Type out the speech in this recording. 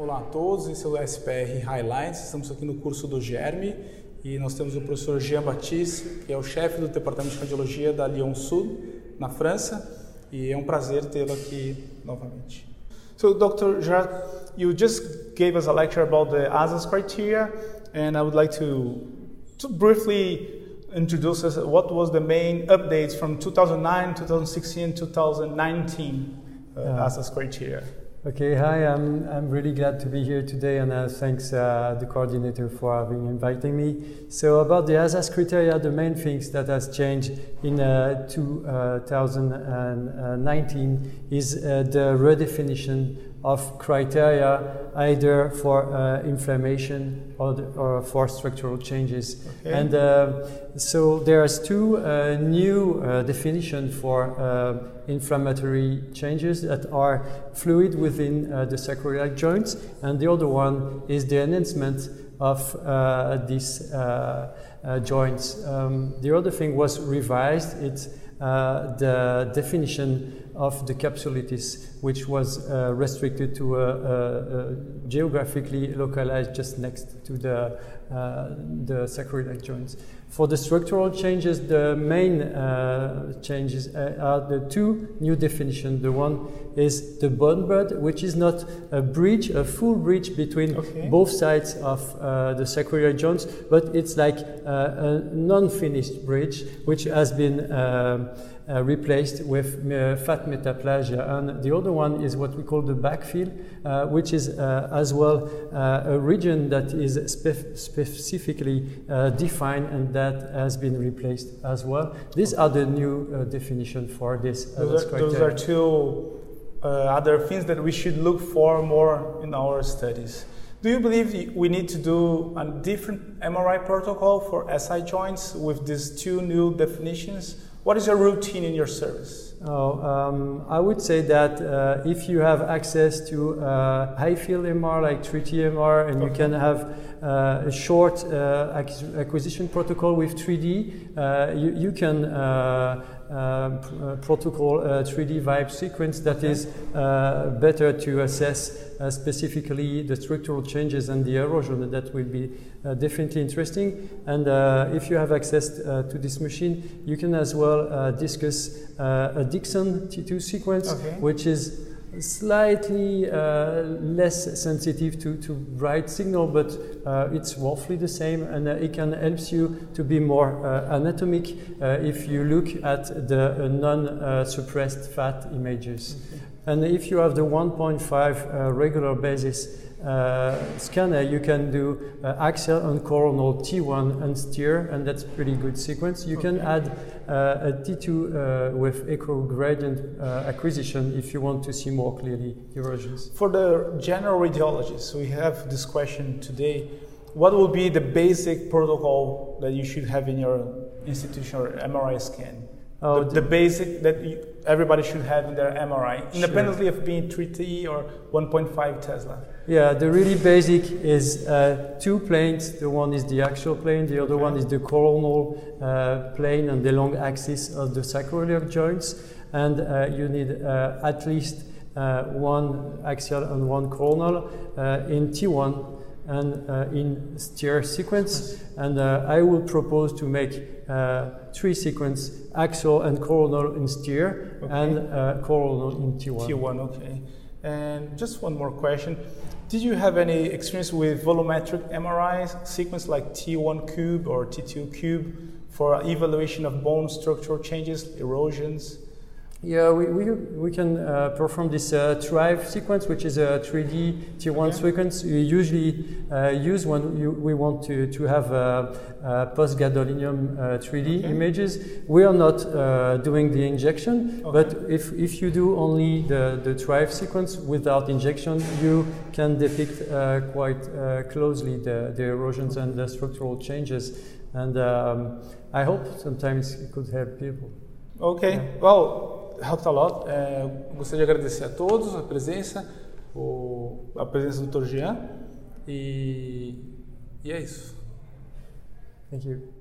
Olá a todos, esse é o SPR Highlights. Estamos aqui no curso do GERME e nós temos o professor Jean Baptiste, que é o chefe do departamento de radiologia da Lyon Sud, na França, e é um prazer tê-lo aqui novamente. So, Dr. Jacques, you just gave us a lecture about the ASAS criteria, and I would like to, to briefly introduce us what was the main updates from 2009, 2016, 2019 uh, Yeah. ASAS criteria. Okay, hi, I'm, I'm really glad to be here today and uh, thanks uh, the coordinator for having inviting me. So about the ASAS criteria, the main things that has changed in uh, 2019 is uh, the redefinition of criteria either for uh, inflammation or, the, or for structural changes. Okay. And uh, so there's two uh, new uh, definition for uh, inflammatory changes that are fluid within uh, the sacroiliac joints, and the other one is the enhancement of uh, uh, joints. Um, the other thing was revised. It's uh, the definition of the capsulitis, which was uh, restricted to a, a, a geographically localized just next to the, uh, the sacroiliac joints. For the structural changes, the main uh, changes uh, are the two new definitions. The one is the bone bud, which is not a bridge, a full bridge between Okay. both sides of uh, the sacroiliac joints, but it's like uh, a non-finished bridge, which has been um, uh, replaced with uh, fat metaplasia. And the other one is what we call the backfill, uh, which is uh, as well uh, a region that is spef- specifically uh, defined and that has been replaced as well. These are the new uh, definition for this. uh, Those are, those are two uh, other things that we should look for more in our studies. Do you believe we need to do a different MRI protocol for SI joints with these two new definitions? What is your routine in your service? Oh, um, I would say that uh, if you have access to uh, high field MR like 3T MR and you can have uh, a short uh, acquisition protocol with 3D, uh, you, you can uh, um, pr- uh, protocol a 3D vibe sequence that is uh, better to assess uh, specifically the structural changes and the erosion. That will be uh, definitely interesting. And uh, if you have access uh, to this machine, you can as well uh, discuss uh, a Dixon T2 sequence, Okay. which is slightly uh, less sensitive to, to bright signal, but uh, it's roughly the same, and uh, it can help you to be more uh, anatomic uh, if you look at the uh, non-suppressed fat images. And if you have the 1.5 uh, regular basis uh, scanner, you can do uh, axial and coronal T1 and STIR, and that's pretty good sequence. You can add uh, a T2 uh, with echo gradient uh, acquisition if you want to see more clearly erosions. For the general radiologists, we have this question today. What will be the basic protocol that you should have in your institution or MRI scan? Oh, the, the basic that you, everybody should have in their MRI, independently of being 3T or 1.5 Tesla. Yeah, the really basic is uh, two planes. The one is the axial plane, the other one is the coronal uh, plane and the long axis of the sacroiliac joints. And uh, you need uh, at least uh, one axial and one coronal uh, in T1 and uh, in STIR sequence. And uh, I will propose to make uh, three sequence axial and coronal in STIR Okay. and uh, coronal in T1. T1, okay. And just one more question. Did you have any experience with volumetric MRI sequence like T1 cube or T2 cube for evaluation of bone structural changes, erosions? Yeah, we, we, we can uh, perform this uh, THRIVE sequence, which is a 3D T1 Okay. sequence we usually uh, use when you, we want to, to have uh, uh, post-gadolinium uh, 3D Okay. images. We are not uh, doing the injection, Okay. but if, if you do only the, the THRIVE sequence without injection, you can depict uh, quite uh, closely the, the erosions and the structural changes. And um, I hope sometimes it could help people. Ok, well, helped a lot. É, gostaria de agradecer a todos a presença, o, a presença do Dr. Jean. E, e é isso. Thank you.